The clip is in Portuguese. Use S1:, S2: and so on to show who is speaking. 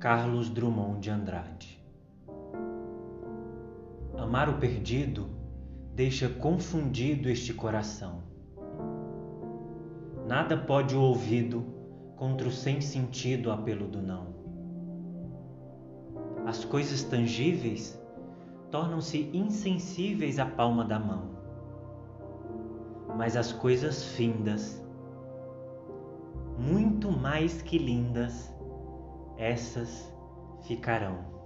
S1: Carlos Drummond de Andrade. Amar o perdido deixa confundido este coração. Nada pode o ouvido contra o sem sentido apelo do não. As coisas tangíveis tornam-se insensíveis à palma da mão. Mas as coisas findas, mais que lindas, essas ficarão.